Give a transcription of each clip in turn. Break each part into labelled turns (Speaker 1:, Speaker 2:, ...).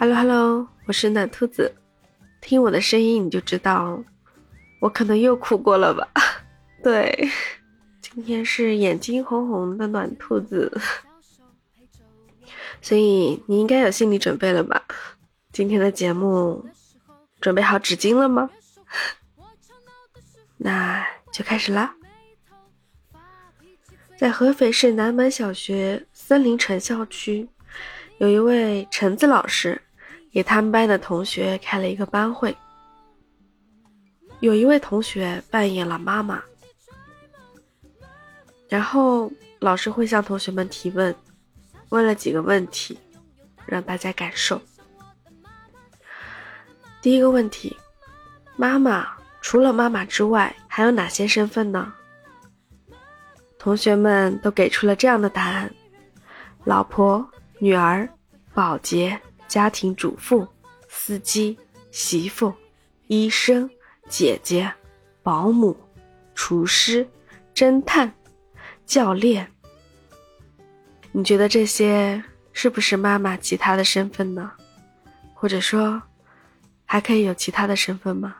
Speaker 1: Hello Hello，我是暖兔子，听我的声音你就知道，我可能又哭过了吧？对，今天是眼睛红红的暖兔子，所以你应该有心理准备了吧？今天的节目准备好纸巾了吗？那就开始啦。在合肥市南门小学森林城校区，有一位橙子老师。给他们班的同学开了一个班会，有一位同学扮演了妈妈，然后老师会向同学们提问，问了几个问题，让大家感受。第一个问题，妈妈除了妈妈之外还有哪些身份呢？同学们都给出了这样的答案：老婆、女儿、保洁。家庭主妇、司机、媳妇、医生、姐姐、保姆、厨师、侦探、教练。你觉得这些是不是妈妈其他的身份呢？或者说，还可以有其他的身份吗？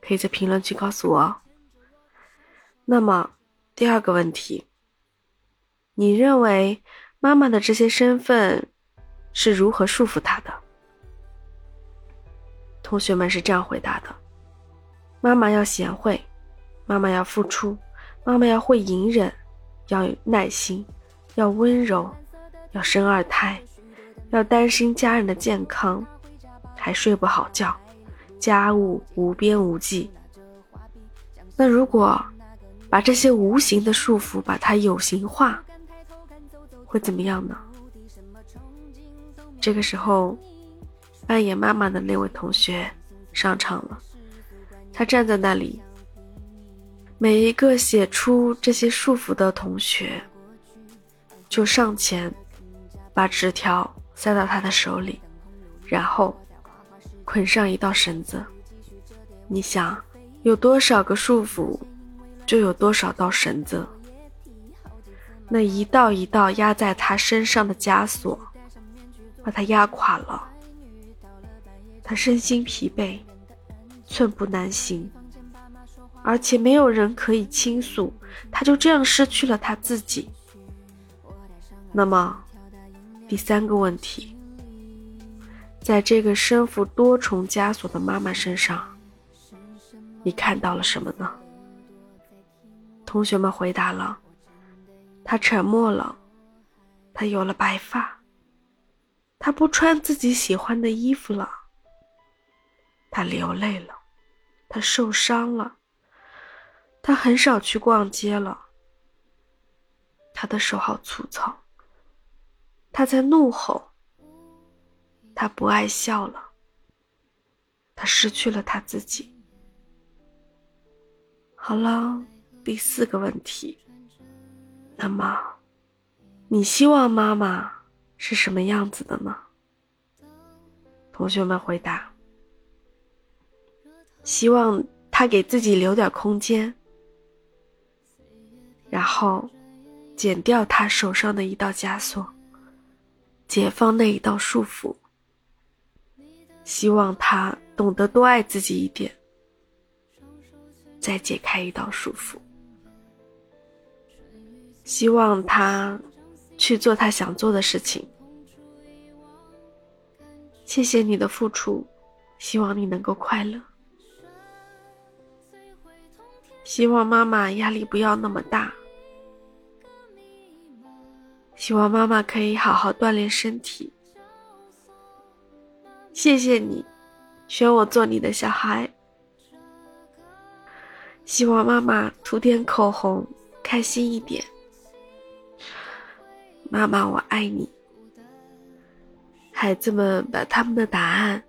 Speaker 1: 可以在评论区告诉我。那么，第二个问题，你认为妈妈的这些身份？是如何束缚他的？同学们是这样回答的：妈妈要贤惠，妈妈要付出，妈妈要会隐忍，要有耐心，要温柔，要生二胎，要担心家人的健康，还睡不好觉，家务无边无际。那如果把这些无形的束缚把它有形化，会怎么样呢？这个时候，扮演妈妈的那位同学上场了。他站在那里，每一个写出这些束缚的同学，就上前把纸条塞到他的手里，然后捆上一道绳子。你想，有多少个束缚，就有多少道绳子。那一道一道压在他身上的枷锁。把他压垮了，他身心疲惫，寸步难行，而且没有人可以倾诉，他就这样失去了他自己。那么，第三个问题，在这个身负多重枷锁的妈妈身上，你看到了什么呢？同学们回答了，他沉默了，他有了白发。他不穿自己喜欢的衣服了，他流泪了，他受伤了，他很少去逛街了，他的手好粗糙，他在怒吼，他不爱笑了，他失去了他自己。好了，第四个问题，那么，你希望妈妈？是什么样子的呢？同学们回答：希望他给自己留点空间，然后剪掉他手上的一道枷锁，解放那一道束缚。希望他懂得多爱自己一点，再解开一道束缚。希望他。去做他想做的事情。谢谢你的付出，希望你能够快乐。希望妈妈压力不要那么大。希望妈妈可以好好锻炼身体。谢谢你，选我做你的小孩。希望妈妈涂点口红，开心一点。妈妈，我爱你。孩子们把他们的答案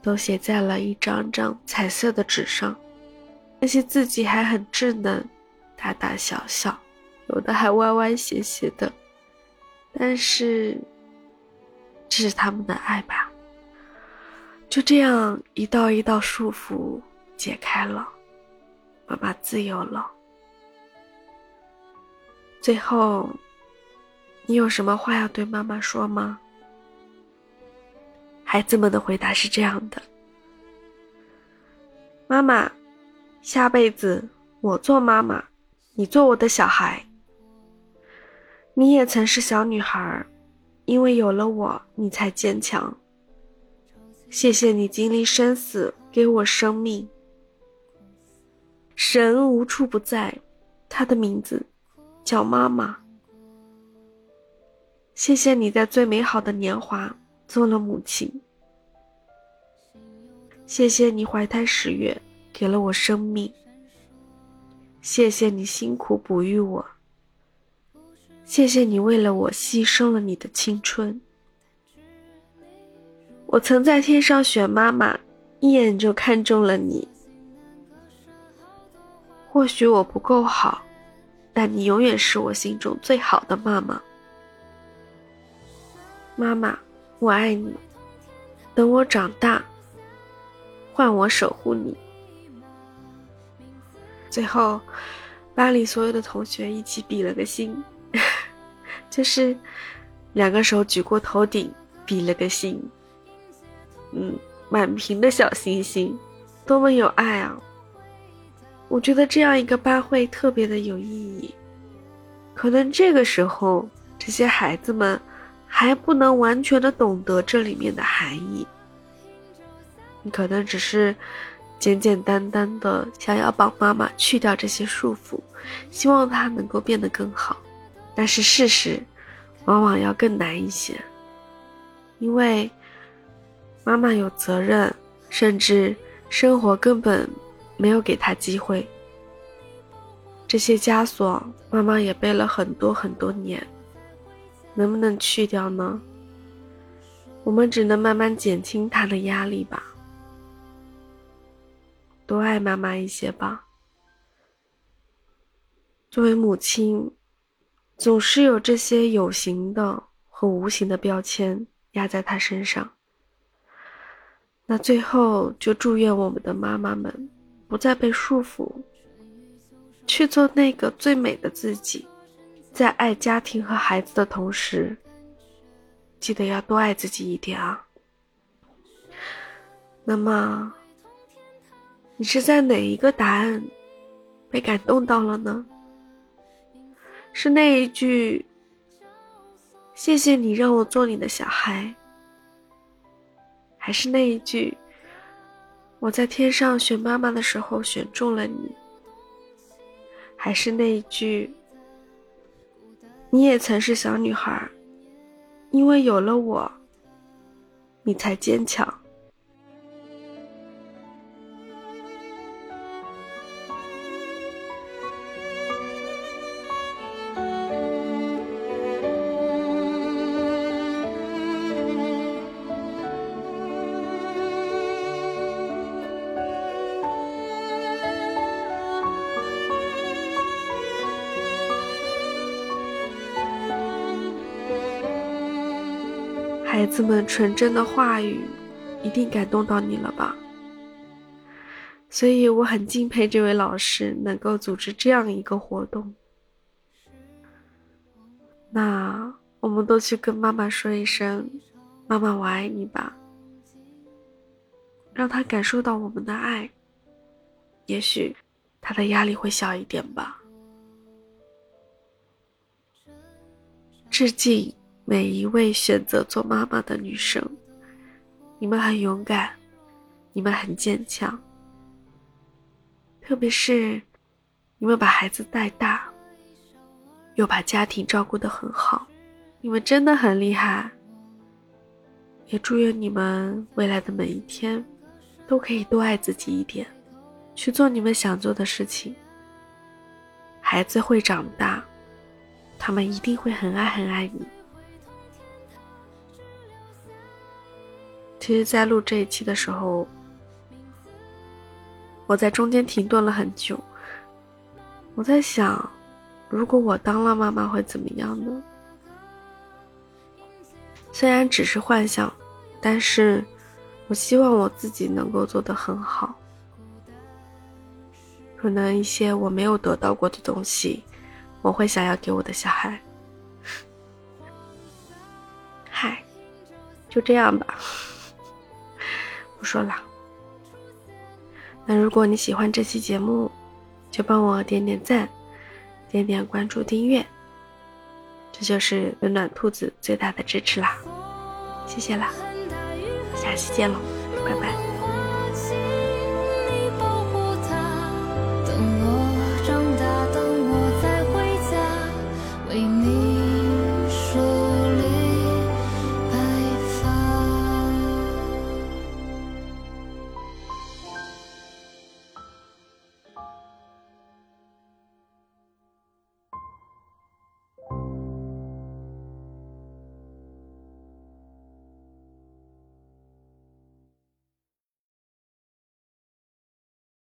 Speaker 1: 都写在了一张张彩色的纸上，那些字迹还很稚嫩，大大小小，有的还歪歪斜斜的。但是，这是他们的爱吧？就这样，一道一道束缚解开了，妈妈自由了。最后。你有什么话要对妈妈说吗？孩子们的回答是这样的：“妈妈，下辈子我做妈妈，你做我的小孩。你也曾是小女孩，因为有了我，你才坚强。谢谢你经历生死，给我生命。神无处不在，他的名字叫妈妈。”谢谢你在最美好的年华做了母亲。谢谢你怀胎十月给了我生命。谢谢你辛苦哺育我。谢谢你为了我牺牲了你的青春。我曾在天上选妈妈，一眼就看中了你。或许我不够好，但你永远是我心中最好的妈妈。妈妈，我爱你。等我长大，换我守护你。最后，班里所有的同学一起比了个心，就是两个手举过头顶，比了个心。嗯，满屏的小星星，多么有爱啊！我觉得这样一个班会特别的有意义。可能这个时候，这些孩子们。还不能完全的懂得这里面的含义，你可能只是简简单单的想要帮妈妈去掉这些束缚，希望她能够变得更好。但是事实往往要更难一些，因为妈妈有责任，甚至生活根本没有给她机会。这些枷锁，妈妈也背了很多很多年。能不能去掉呢？我们只能慢慢减轻他的压力吧。多爱妈妈一些吧。作为母亲，总是有这些有形的和无形的标签压在他身上。那最后就祝愿我们的妈妈们不再被束缚，去做那个最美的自己。在爱家庭和孩子的同时，记得要多爱自己一点啊。那么，你是在哪一个答案被感动到了呢？是那一句“谢谢你让我做你的小孩”，还是那一句“我在天上选妈妈的时候选中了你”，还是那一句？你也曾是小女孩，因为有了我，你才坚强。孩子们纯真的话语，一定感动到你了吧？所以我很敬佩这位老师能够组织这样一个活动。那我们都去跟妈妈说一声：“妈妈，我爱你吧。”让他感受到我们的爱，也许他的压力会小一点吧。致敬。每一位选择做妈妈的女生，你们很勇敢，你们很坚强，特别是你们把孩子带大，又把家庭照顾得很好，你们真的很厉害。也祝愿你们未来的每一天，都可以多爱自己一点，去做你们想做的事情。孩子会长大，他们一定会很爱很爱你。其实，在录这一期的时候，我在中间停顿了很久。我在想，如果我当了妈妈会怎么样呢？虽然只是幻想，但是我希望我自己能够做得很好。可能一些我没有得到过的东西，我会想要给我的小孩。嗨，就这样吧。不说了。那如果你喜欢这期节目，就帮我点点赞，点点关注、订阅，这就是温暖兔子最大的支持啦！谢谢啦，下期见喽，拜拜。